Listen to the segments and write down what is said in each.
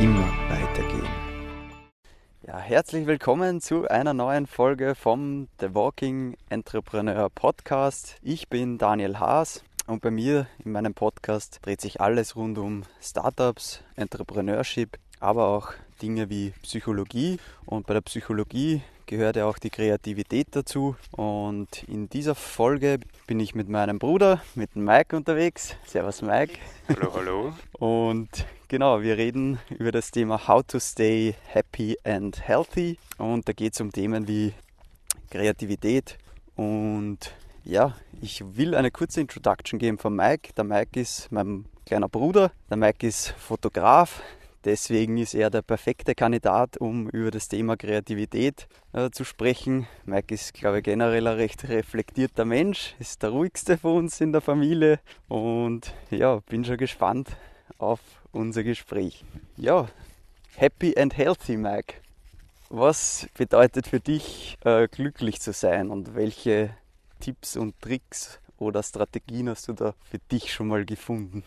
immer weitergehen. Ja, herzlich willkommen zu einer neuen Folge vom The Walking Entrepreneur Podcast. Ich bin Daniel Haas und bei mir in meinem Podcast dreht sich alles rund um Startups, Entrepreneurship, aber auch Dinge wie Psychologie. Und bei der Psychologie gehört ja auch die Kreativität dazu. Und in dieser Folge bin ich mit meinem Bruder, mit Mike unterwegs. Servus Mike. Hallo, hallo. Und genau, wir reden über das Thema How to Stay Happy and Healthy. Und da geht es um Themen wie Kreativität. Und ja, ich will eine kurze Introduction geben von Mike. Der Mike ist mein kleiner Bruder. Der Mike ist Fotograf. Deswegen ist er der perfekte Kandidat, um über das Thema Kreativität äh, zu sprechen. Mike ist, glaube ich, generell ein recht reflektierter Mensch, ist der ruhigste von uns in der Familie und ja, bin schon gespannt auf unser Gespräch. Ja, happy and healthy, Mike. Was bedeutet für dich, äh, glücklich zu sein und welche Tipps und Tricks oder Strategien hast du da für dich schon mal gefunden?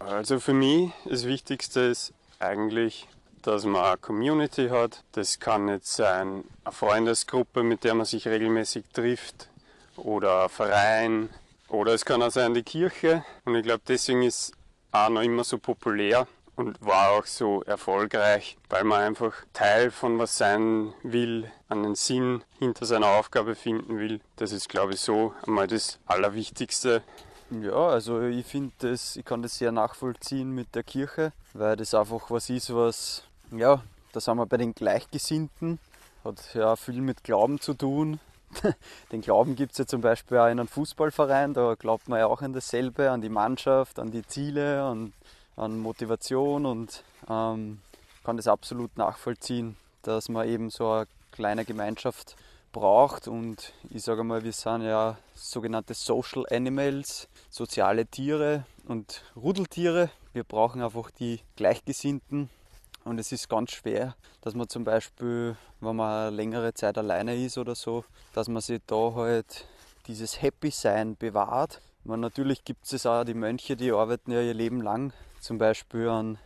Also für mich das Wichtigste ist eigentlich, dass man eine Community hat. Das kann jetzt sein eine Freundesgruppe, mit der man sich regelmäßig trifft oder ein Verein oder es kann auch sein die Kirche. Und ich glaube, deswegen ist auch noch immer so populär und war auch so erfolgreich, weil man einfach Teil von was sein will, einen Sinn hinter seiner Aufgabe finden will. Das ist, glaube ich, so einmal das Allerwichtigste. Ja, also ich finde das, ich kann das sehr nachvollziehen mit der Kirche, weil das einfach was ist, was, ja, da sind wir bei den Gleichgesinnten, hat ja viel mit Glauben zu tun. Den Glauben gibt es ja zum Beispiel auch in einem Fußballverein, da glaubt man ja auch an dasselbe, an die Mannschaft, an die Ziele, an, an Motivation und ähm, kann das absolut nachvollziehen, dass man eben so eine kleine Gemeinschaft braucht. Und ich sage mal, wir sind ja sogenannte Social Animals, soziale Tiere und Rudeltiere. Wir brauchen einfach die Gleichgesinnten. Und es ist ganz schwer, dass man zum Beispiel, wenn man längere Zeit alleine ist oder so, dass man sich da halt dieses Happy-Sein bewahrt. Man, natürlich gibt es auch die Mönche, die arbeiten ja ihr Leben lang zum Beispiel an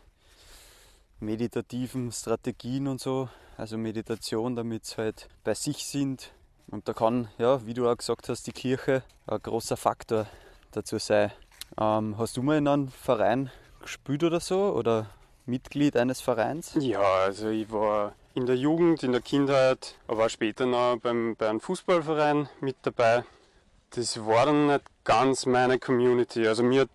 meditativen Strategien und so, also Meditation, damit sie halt bei sich sind. Und da kann, ja, wie du auch gesagt hast, die Kirche ein großer Faktor dazu sein. Ähm, hast du mal in einem Verein gespielt oder so? Oder Mitglied eines Vereins? Ja, also ich war in der Jugend, in der Kindheit, aber später noch beim, bei einem Fußballverein mit dabei. Das war dann nicht ganz meine Community. Also mir hat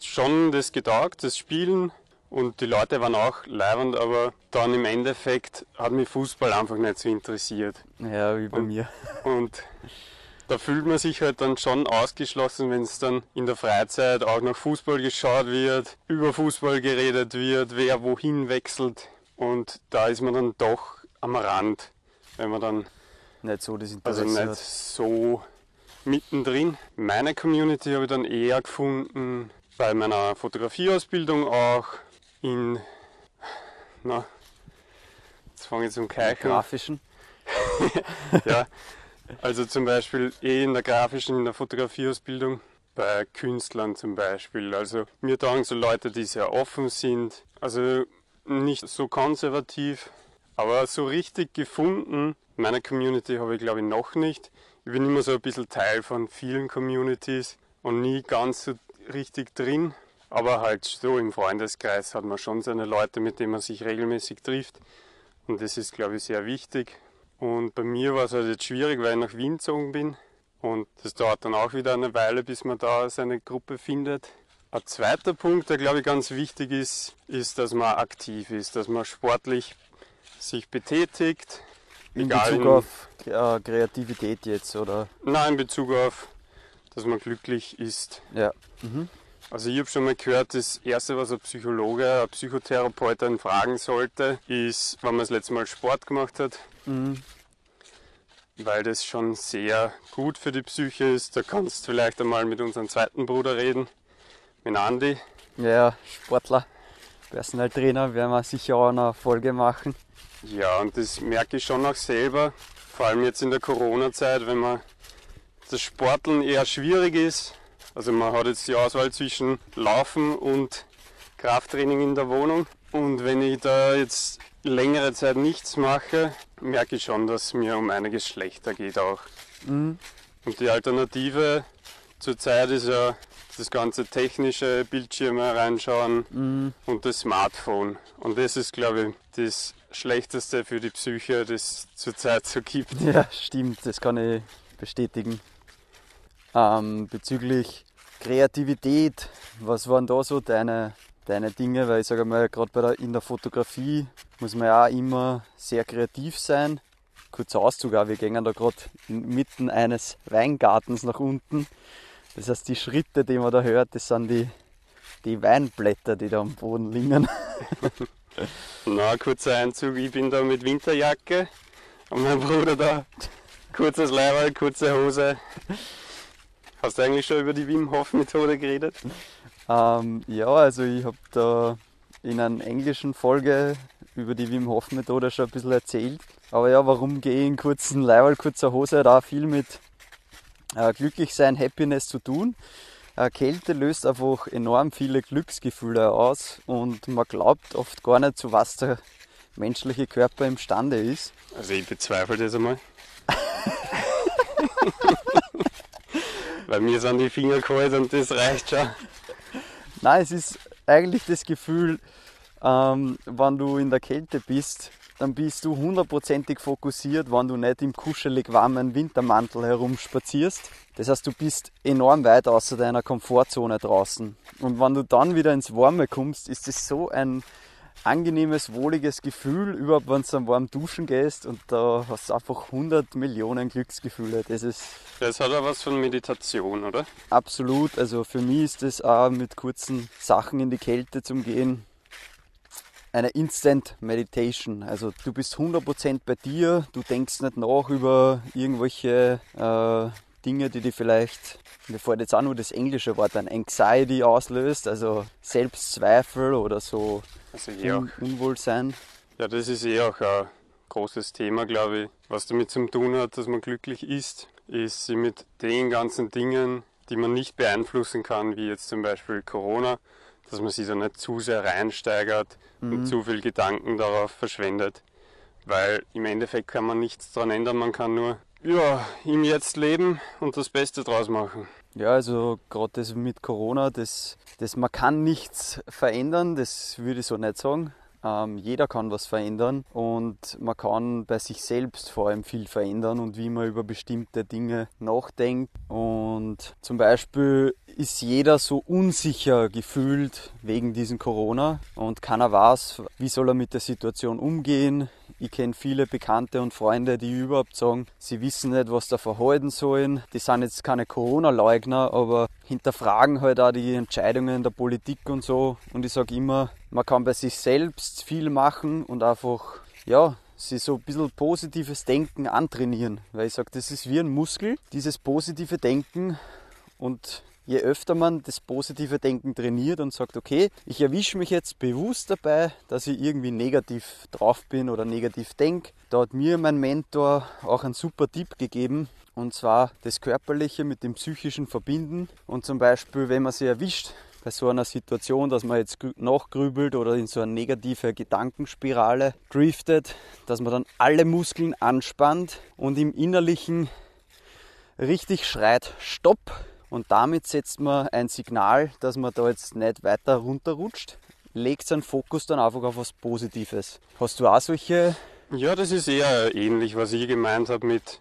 schon das getaugt, das Spielen, und die Leute waren auch leibend, aber dann im Endeffekt hat mich Fußball einfach nicht so interessiert. Ja, wie bei und, mir. Und da fühlt man sich halt dann schon ausgeschlossen, wenn es dann in der Freizeit auch nach Fußball geschaut wird, über Fußball geredet wird, wer wohin wechselt. Und da ist man dann doch am Rand, wenn man dann nicht so das also Interesse nicht hat. so mittendrin. Meine Community habe ich dann eher gefunden bei meiner Fotografieausbildung auch in, na, jetzt fange ich zum Keichen. Grafischen. ja, also zum Beispiel eh in der grafischen, in der Fotografieausbildung, bei Künstlern zum Beispiel. Also mir taugen so Leute, die sehr offen sind, also nicht so konservativ, aber so richtig gefunden, meine Community habe ich glaube ich noch nicht. Ich bin immer so ein bisschen Teil von vielen Communities und nie ganz so richtig drin. Aber halt so im Freundeskreis hat man schon seine Leute, mit denen man sich regelmäßig trifft. Und das ist, glaube ich, sehr wichtig. Und bei mir war es halt jetzt schwierig, weil ich nach Wien gezogen bin. Und das dauert dann auch wieder eine Weile, bis man da seine Gruppe findet. Ein zweiter Punkt, der, glaube ich, ganz wichtig ist, ist, dass man aktiv ist, dass man sportlich sich betätigt. In Bezug in- auf äh, Kreativität jetzt, oder? Nein, in Bezug auf, dass man glücklich ist. Ja. Mhm. Also ich habe schon mal gehört, das Erste, was ein Psychologe, ein Psychotherapeut einen fragen sollte, ist, wann man das letzte Mal Sport gemacht hat, Mhm. weil das schon sehr gut für die Psyche ist. Da kannst du vielleicht einmal mit unserem zweiten Bruder reden, mit Andi. Ja, Sportler, Personal Trainer, werden wir sicher auch eine Folge machen. Ja, und das merke ich schon auch selber, vor allem jetzt in der Corona-Zeit, wenn man das Sporteln eher schwierig ist. Also man hat jetzt die Auswahl zwischen Laufen und Krafttraining in der Wohnung. Und wenn ich da jetzt längere Zeit nichts mache, merke ich schon, dass es mir um einiges schlechter geht auch. Mhm. Und die Alternative zurzeit ist ja das ganze technische Bildschirme reinschauen Mhm. und das Smartphone. Und das ist, glaube ich, das Schlechteste für die Psyche, das es zurzeit so gibt. Ja, stimmt, das kann ich bestätigen. Ähm, bezüglich Kreativität, was waren da so deine, deine Dinge? Weil ich sage mal, gerade in der Fotografie muss man ja auch immer sehr kreativ sein. Kurzer Auszug auch, wir gehen da gerade inmitten eines Weingartens nach unten. Das heißt, die Schritte, die man da hört, das sind die, die Weinblätter, die da am Boden liegen. Na, kurzer Einzug, ich bin da mit Winterjacke und mein Bruder da kurzes Leiberl, kurze Hose. Hast du eigentlich schon über die Wim Hof Methode geredet? Ähm, ja, also ich habe da in einer englischen Folge über die Wim Hof Methode schon ein bisschen erzählt. Aber ja, warum gehe ich in kurzen Leiberl, kurzer Hose auch viel mit äh, Glücklichsein, Happiness zu tun. Äh, Kälte löst einfach enorm viele Glücksgefühle aus und man glaubt oft gar nicht, zu was der menschliche Körper imstande ist. Also ich bezweifle das einmal. Weil mir sind die Finger kalt und das reicht schon. Nein, es ist eigentlich das Gefühl, ähm, wenn du in der Kälte bist, dann bist du hundertprozentig fokussiert, wenn du nicht im kuschelig warmen Wintermantel herumspazierst. Das heißt, du bist enorm weit außer deiner Komfortzone draußen. Und wenn du dann wieder ins Warme kommst, ist es so ein angenehmes, wohliges Gefühl, überhaupt wenn du dann warm duschen gehst und da hast du einfach 100 Millionen Glücksgefühle. Das ist Das hat auch was von Meditation, oder? absolut, also für mich ist das auch mit kurzen Sachen in die Kälte zum Gehen eine Instant Meditation. Also du bist 100% bei dir, du denkst nicht nach über irgendwelche äh, Dinge, die dir vielleicht, mir fällt jetzt auch nur das englische Wort an, Anxiety auslöst, also Selbstzweifel oder so Also ja. Un Unwohlsein. Ja, das ist eh auch ein großes Thema, glaube ich. Was damit zu tun hat, dass man glücklich ist, ist sich mit den ganzen Dingen, die man nicht beeinflussen kann, wie jetzt zum Beispiel Corona, dass man sich da nicht zu sehr reinsteigert und zu viel Gedanken darauf verschwendet. Weil im Endeffekt kann man nichts daran ändern, man kann nur ja, im Jetzt leben und das Beste draus machen. Ja, also gerade das mit Corona, das, das man kann nichts verändern, das würde ich so nicht sagen. Ähm, jeder kann was verändern und man kann bei sich selbst vor allem viel verändern und wie man über bestimmte Dinge nachdenkt. Und zum Beispiel ist jeder so unsicher gefühlt wegen diesem Corona und keiner weiß, wie soll er mit der Situation umgehen. Ich kenne viele Bekannte und Freunde, die überhaupt sagen, sie wissen nicht, was da verhalten sollen. Die sind jetzt keine Corona-Leugner, aber hinterfragen halt auch die Entscheidungen der Politik und so. Und ich sage immer, man kann bei sich selbst viel machen und einfach, ja, sich so ein bisschen positives Denken antrainieren. Weil ich sage, das ist wie ein Muskel, dieses positive Denken. Und je öfter man das positive Denken trainiert und sagt, okay, ich erwische mich jetzt bewusst dabei, dass ich irgendwie negativ drauf bin oder negativ denke. Da hat mir mein Mentor auch einen super Tipp gegeben. Und zwar das Körperliche mit dem Psychischen verbinden. Und zum Beispiel, wenn man sich erwischt bei so einer Situation, dass man jetzt grü- nachgrübelt oder in so eine negative Gedankenspirale driftet, dass man dann alle Muskeln anspannt und im Innerlichen richtig schreit, Stopp! Und damit setzt man ein Signal, dass man da jetzt nicht weiter runterrutscht, legt seinen Fokus dann einfach auf was Positives. Hast du auch solche? Ja, das ist eher ähnlich, was ich gemeint habe mit,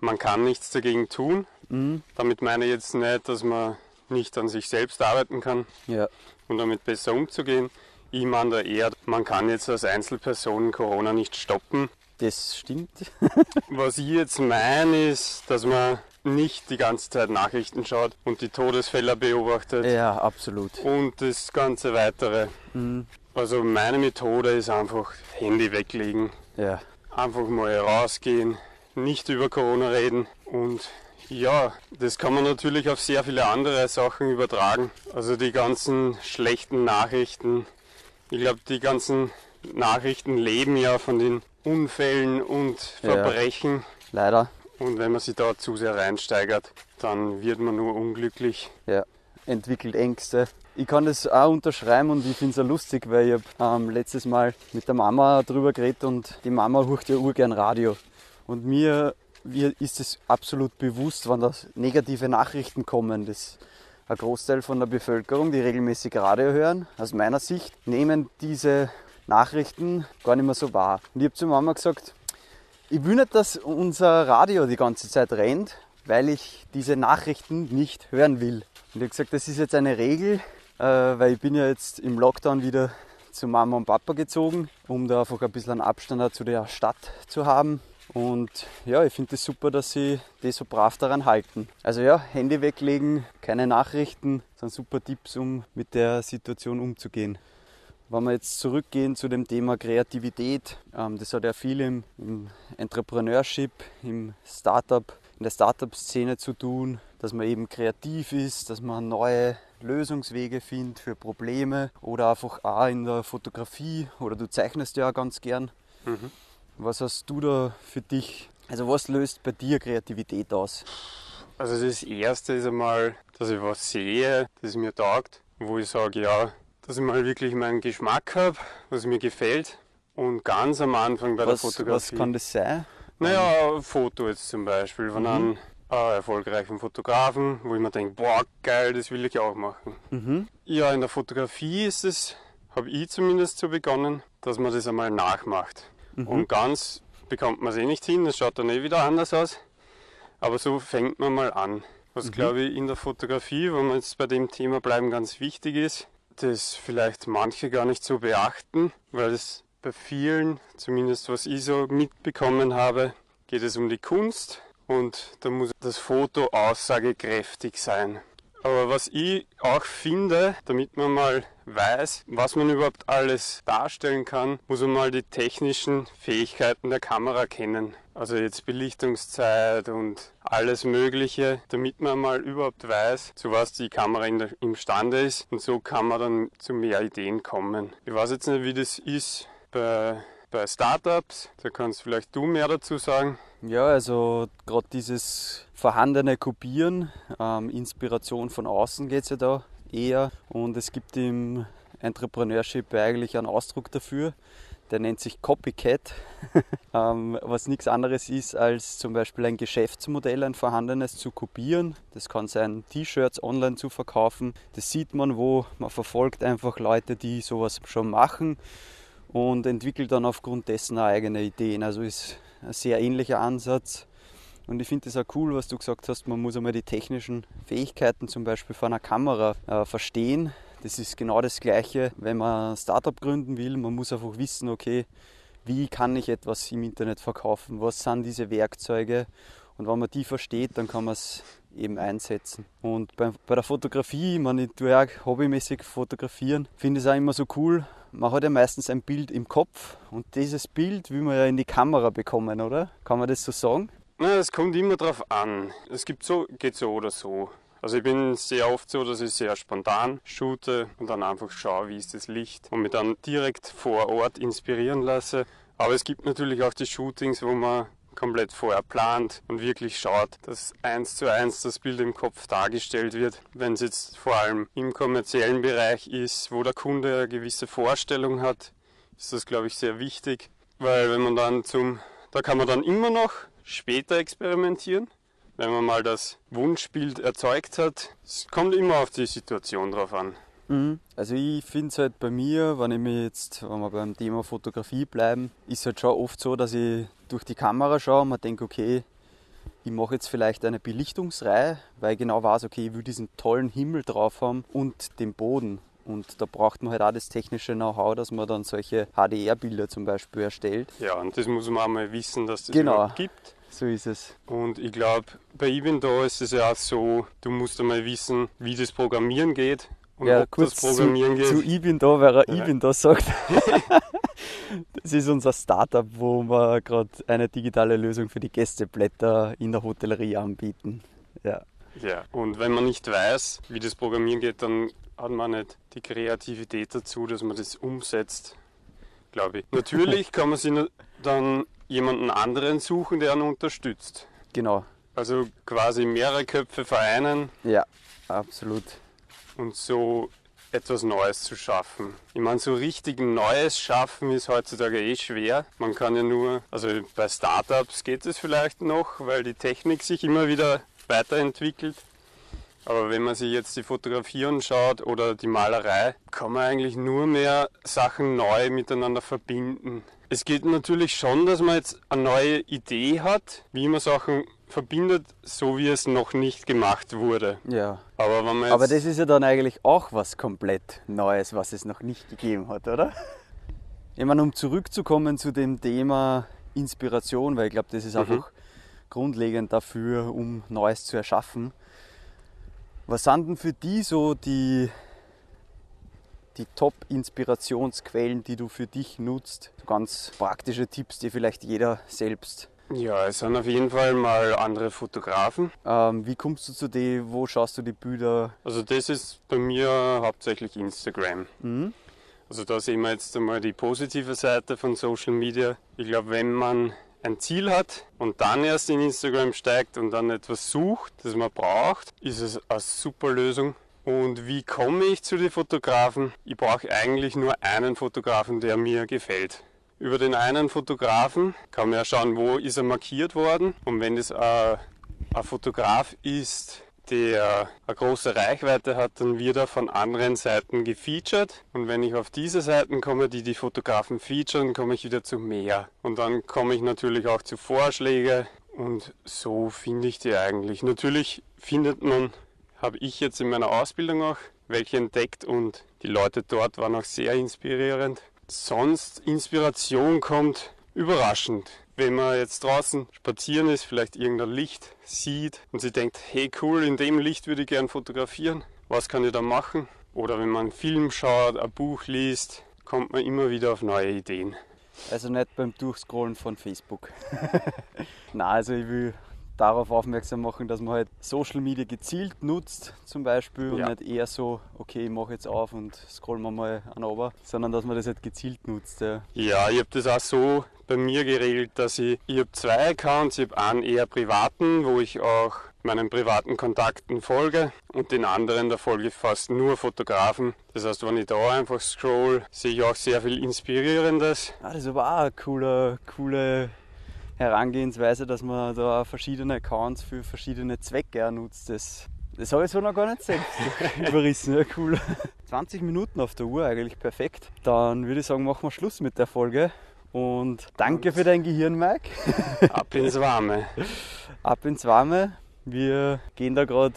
man kann nichts dagegen tun. Mhm. Damit meine ich jetzt nicht, dass man nicht an sich selbst arbeiten kann Ja. und damit besser umzugehen. Ich meine da eher, man kann jetzt als Einzelperson Corona nicht stoppen. Das stimmt. Was ich jetzt meine ist, dass man nicht die ganze Zeit Nachrichten schaut und die Todesfälle beobachtet Ja, absolut. und das ganze weitere. Mhm. Also meine Methode ist einfach Handy weglegen, Ja. einfach mal rausgehen, nicht über Corona reden und ja, das kann man natürlich auf sehr viele andere Sachen übertragen. Also die ganzen schlechten Nachrichten. Ich glaube, die ganzen Nachrichten leben ja von den Unfällen und Ja. Verbrechen. Leider. Und wenn man sich da zu sehr reinsteigert, dann wird man nur unglücklich. Ja. entwickelt Ängste. Ich kann das auch unterschreiben und ich finde es auch lustig, weil ich habe ähm, letztes Mal mit der Mama drüber geredet und die Mama hört ja urgern Radio. Und mir, mir ist es absolut bewusst, wenn da negative Nachrichten kommen. Das ein Großteil von der Bevölkerung, die regelmäßig Radio hören, aus meiner Sicht, nehmen diese Nachrichten gar nicht mehr so wahr. Und ich habe zu Mama gesagt, ich will nicht, dass unser Radio die ganze Zeit rennt, weil ich diese Nachrichten nicht hören will. Und ich habe gesagt, das ist jetzt eine Regel, äh, weil ich bin ja jetzt im Lockdown wieder zu Mama und Papa gezogen, um da einfach ein bisschen Abstand zu der Stadt zu haben. Und ja, ich finde es das super, dass sie die so brav daran halten. Also ja, Handy weglegen, keine Nachrichten, sind super Tipps, um mit der Situation umzugehen. Wenn wir jetzt zurückgehen zu dem Thema Kreativität, ähm, das hat ja viel im, im Entrepreneurship, im Startup, in der Startup-Szene zu tun, dass man eben kreativ ist, dass man neue Lösungswege findet für Probleme oder einfach auch in der Fotografie oder du zeichnest ja auch ganz gern. Mhm. Was hast du da für dich? Also was löst bei dir Kreativität aus? Also das erste ist einmal, dass ich was sehe, das mir taugt, wo ich sage, ja, dass ich mal wirklich meinen Geschmack habe, was mir gefällt. Und ganz am Anfang bei was, der Fotografie. Was kann das sein? Naja, ein Foto jetzt zum Beispiel von mhm. einem äh, erfolgreichen Fotografen, wo ich mir denke, boah, geil, das will ich auch machen. Mhm. Ja, in der Fotografie ist es, habe ich zumindest so begonnen, dass man das einmal nachmacht. Mhm. Und ganz bekommt man es eh nicht hin, das schaut dann eh wieder anders aus. Aber so fängt man mal an. Was mhm. glaube ich in der Fotografie, wenn wir jetzt bei dem Thema bleiben, ganz wichtig ist, das vielleicht manche gar nicht so beachten, weil es bei vielen, zumindest was ich so mitbekommen habe, geht es um die Kunst und da muss das Foto aussagekräftig sein. Aber was ich auch finde, damit man mal weiß, was man überhaupt alles darstellen kann, muss man mal die technischen Fähigkeiten der Kamera kennen. Also jetzt Belichtungszeit und alles Mögliche, damit man mal überhaupt weiß, zu was die Kamera der, imstande ist. Und so kann man dann zu mehr Ideen kommen. Ich weiß jetzt nicht, wie das ist bei, bei Startups. Da kannst vielleicht du mehr dazu sagen. Ja, also gerade dieses vorhandene Kopieren, ähm, Inspiration von außen geht es ja da eher. Und es gibt im Entrepreneurship eigentlich einen Ausdruck dafür, der nennt sich Copycat, ähm, was nichts anderes ist, als zum Beispiel ein Geschäftsmodell, ein vorhandenes zu kopieren. Das kann sein, T-Shirts online zu verkaufen. Das sieht man, wo man verfolgt einfach Leute, die sowas schon machen und entwickelt dann aufgrund dessen eigene Ideen. Also ist ein sehr ähnlicher Ansatz. Und ich finde es auch cool, was du gesagt hast, man muss einmal die technischen Fähigkeiten zum Beispiel von einer Kamera äh, verstehen. Das ist genau das Gleiche, wenn man ein Startup gründen will. Man muss einfach wissen, okay, wie kann ich etwas im Internet verkaufen? Was sind diese Werkzeuge? Und wenn man die versteht, dann kann man es eben einsetzen. Und bei, bei der Fotografie, man, ich tue ja auch hobbymäßig fotografieren, finde ich es auch immer so cool. Man hat ja meistens ein Bild im Kopf und dieses Bild will man ja in die Kamera bekommen, oder? Kann man das so sagen? Na, es kommt immer drauf an. Es gibt so, geht so oder so. Also ich bin sehr oft so, dass ich sehr spontan shoote und dann einfach schaue, wie ist das Licht und mich dann direkt vor Ort inspirieren lasse. Aber es gibt natürlich auch die Shootings, wo man komplett vorher plant und wirklich schaut, dass eins zu eins das Bild im Kopf dargestellt wird. Wenn es jetzt vor allem im kommerziellen Bereich ist, wo der Kunde eine gewisse Vorstellung hat, ist das, glaube ich, sehr wichtig, weil wenn man dann zum, da kann man dann immer noch später experimentieren, wenn man mal das Wunschbild erzeugt hat. Es kommt immer auf die Situation drauf an. Mhm. Also ich finde es halt bei mir, wenn ich mir jetzt, wenn wir beim Thema Fotografie bleiben, ist halt schon oft so, dass ich durch die Kamera schaue und mir denke, okay, ich mache jetzt vielleicht eine Belichtungsreihe, weil ich genau weiß, okay, ich will diesen tollen Himmel drauf haben und den Boden. Und da braucht man halt auch das technische Know-how, dass man dann solche HDR-Bilder zum Beispiel erstellt. Ja, und das muss man auch mal wissen, dass das genau. überhaupt gibt. So ist es. Und ich glaube, bei Eventdo ist es ja auch so, du musst einmal wissen, wie das Programmieren geht und ja, kurz das Programmieren zu, geht. Zu ich bin da, weil er ja. ich bin da sagt. das ist unser Startup, wo wir gerade eine digitale Lösung für die Gästeblätter in der Hotellerie anbieten. Ja. Ja, und wenn man nicht weiß, wie das Programmieren geht, dann hat man nicht die Kreativität dazu, dass man das umsetzt, glaube ich. Natürlich kann man sich dann jemanden anderen suchen, der einen unterstützt. Genau. Also quasi mehrere Köpfe vereinen. Ja, absolut. Und so etwas Neues zu schaffen. Ich meine, so richtig Neues schaffen ist heutzutage eh schwer. Man kann ja nur, also bei Startups geht es vielleicht noch, weil die Technik sich immer wieder weiterentwickelt. Aber wenn man sich jetzt die Fotografie anschaut oder die Malerei, kann man eigentlich nur mehr Sachen neu miteinander verbinden. Es geht natürlich schon, dass man jetzt eine neue Idee hat, wie man Sachen verbindet, so wie es noch nicht gemacht wurde. Ja. Aber, wenn man Aber das ist ja dann eigentlich auch was komplett Neues, was es noch nicht gegeben hat, oder? Ich meine, um zurückzukommen zu dem Thema Inspiration, weil ich glaube, das ist einfach grundlegend dafür, um Neues zu erschaffen. Was sind denn für die so die, die Top-Inspirationsquellen, die du für dich nutzt? Ganz praktische Tipps, die vielleicht jeder selbst. Ja, es sind auf jeden Fall mal andere Fotografen. Ähm, wie kommst du zu dem? Wo schaust du die Bilder? Also das ist bei mir hauptsächlich Instagram. Mhm. Also da sehen wir jetzt einmal die positive Seite von Social Media. Ich glaube, wenn man ein Ziel hat und dann erst in Instagram steigt und dann etwas sucht, das man braucht, ist es eine super Lösung. Und wie komme ich zu den Fotografen? Ich brauche eigentlich nur einen Fotografen, der mir gefällt. Über den einen Fotografen kann man ja schauen, wo ist er markiert worden. Und wenn es ein, ein Fotograf ist, der eine große Reichweite hat, dann wird er von anderen Seiten gefeatured. Und wenn ich auf diese Seiten komme, die die Fotografen featuren, komme ich wieder zu mehr. Und dann komme ich natürlich auch zu Vorschlägen. Und so finde ich die eigentlich. Natürlich findet man, habe ich jetzt in meiner Ausbildung auch welche entdeckt und die Leute dort waren auch sehr inspirierend. Sonst Inspiration kommt überraschend. Wenn man jetzt draußen spazieren ist, vielleicht irgendein Licht sieht und sie denkt, hey cool, in dem Licht würde ich gern fotografieren, was kann ich da machen? Oder wenn man einen Film schaut, ein Buch liest, kommt man immer wieder auf neue Ideen. Also nicht beim Durchscrollen von Facebook. Nein, also ich will darauf aufmerksam machen, dass man halt Social Media gezielt nutzt, zum Beispiel, und Ja. nicht eher so, okay, ich mache jetzt auf und scrollen wir mal an runter, sondern dass man das halt gezielt nutzt. Ja. Ja, ich habe das auch so bei mir geregelt, dass ich, ich habe zwei Accounts, ich habe einen eher privaten, wo ich auch meinen privaten Kontakten folge und den anderen, da folge ich fast nur Fotografen. Das heißt, wenn ich da einfach scroll, sehe ich auch sehr viel Inspirierendes. Ah, das ist aber auch eine coole, coole Herangehensweise, dass man da verschiedene Accounts für verschiedene Zwecke nutzt. Das, das habe ich so noch gar nicht selbst überrissen. Ja, cool. 20 Minuten auf der Uhr, eigentlich perfekt. Dann würde ich sagen, machen wir Schluss mit der Folge. Und danke für dein Gehirn, Mike. Ab ins Warme. Ab ins Warme. Wir gehen da gerade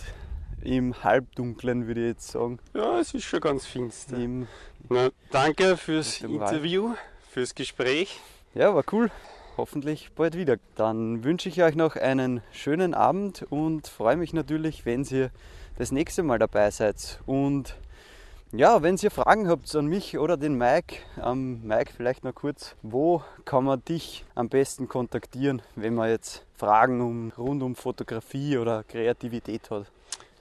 im Halbdunklen, würde ich jetzt sagen. Ja, es ist schon ganz finster. Na, danke fürs. Interview, fürs Gespräch. ja, war cool. Hoffentlich bald wieder. Dann wünsche ich euch noch einen schönen Abend und freue mich natürlich, wenn ihr das nächste Mal dabei seid. Und ja, wenn ihr Fragen habt an mich oder den Mike, ähm, Mike vielleicht noch kurz, wo kann man dich am besten kontaktieren, wenn man jetzt Fragen um, rund um Fotografie oder Kreativität hat?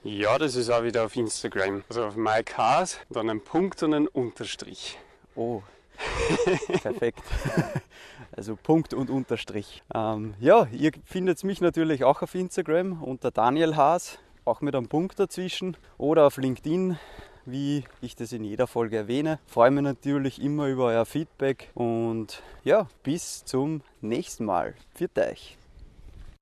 Ja, das ist auch wieder auf Instagram. Also auf Mike Haas, dann ein Punkt und ein Unterstrich. Oh, perfekt. Also Punkt und Unterstrich. Ähm, ja, ihr findet mich natürlich auch auf Instagram unter Daniel Haas, auch mit einem Punkt dazwischen oder auf LinkedIn, wie ich das in jeder Folge erwähne. Freue mich natürlich immer über euer Feedback und ja, bis zum nächsten Mal. Viert euch!